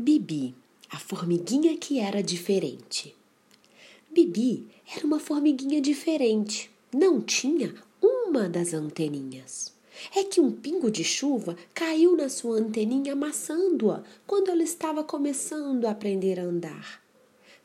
Bibi, a formiguinha que era diferente. Bibi era uma formiguinha diferente. Não tinha uma das anteninhas. É que um pingo de chuva caiu na sua anteninha, amassando-a quando ela estava começando a aprender a andar.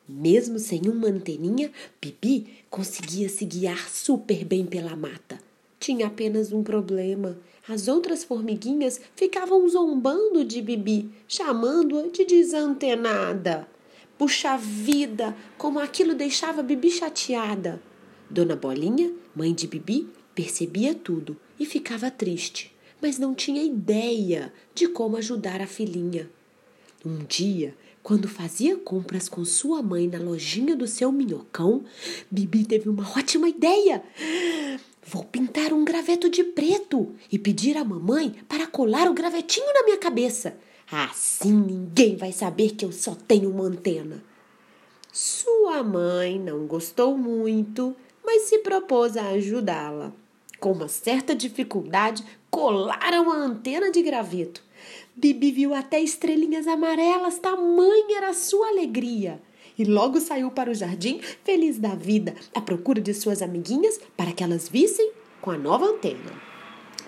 Mesmo sem uma anteninha, Bibi conseguia se guiar super bem pela mata. Tinha apenas um problema. As outras formiguinhas ficavam zombando de Bibi, chamando-a de desantenada. Puxa vida, como aquilo deixava Bibi chateada. Dona Bolinha, mãe de Bibi, percebia tudo e ficava triste, mas não tinha ideia de como ajudar a filhinha. Um dia, quando fazia compras com sua mãe na lojinha do seu minhocão, Bibi teve uma ótima ideia. Vou pintar um graveto de preto e pedir à mamãe para colar o gravetinho na minha cabeça. Assim ninguém vai saber que eu só tenho uma antena. Sua mãe não gostou muito, mas se propôs a ajudá-la. Com uma certa dificuldade, colaram a antena de graveto. Bibi viu até estrelinhas amarelas, tamanha era a sua alegria. E logo saiu para o jardim, feliz da vida, à procura de suas amiguinhas para que elas vissem com a nova antena.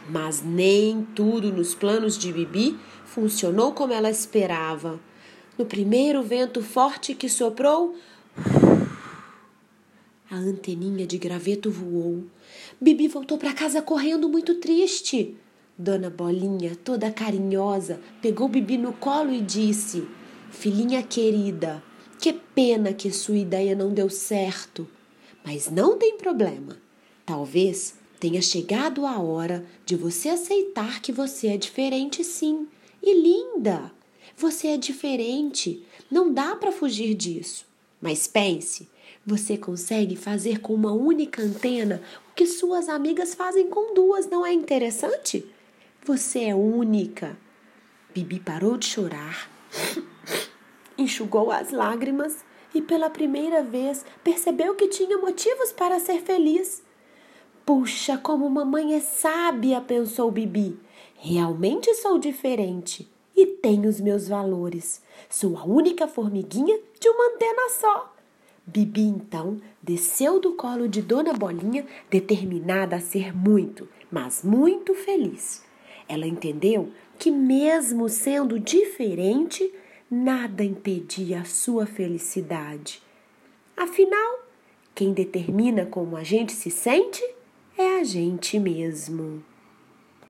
Mas nem tudo nos planos de Bibi funcionou como ela esperava. No primeiro vento forte que soprou, a anteninha de graveto voou. Bibi voltou para casa correndo muito triste. Dona Bolinha, toda carinhosa, pegou Bibi no colo e disse: Filhinha querida, que pena que sua ideia não deu certo. Mas não tem problema. Talvez tenha chegado a hora de você aceitar que você é diferente, sim. E linda! Você é diferente. Não dá para fugir disso. Mas pense, você consegue fazer com uma única antena o que suas amigas fazem com duas, não é interessante? Você é única. Bibi parou de chorar, enxugou as lágrimas e pela primeira vez percebeu que tinha motivos para ser feliz. Puxa, como mamãe é sábia, pensou Bibi. Realmente sou diferente e tenho os meus valores. Sou a única formiguinha de uma antena só. Bibi então desceu do colo de Dona Bolinha, determinada a ser muito, mas muito feliz. Ela entendeu que, mesmo sendo diferente, nada impedia a sua felicidade. Afinal, quem determina como a gente se sente é a gente mesmo.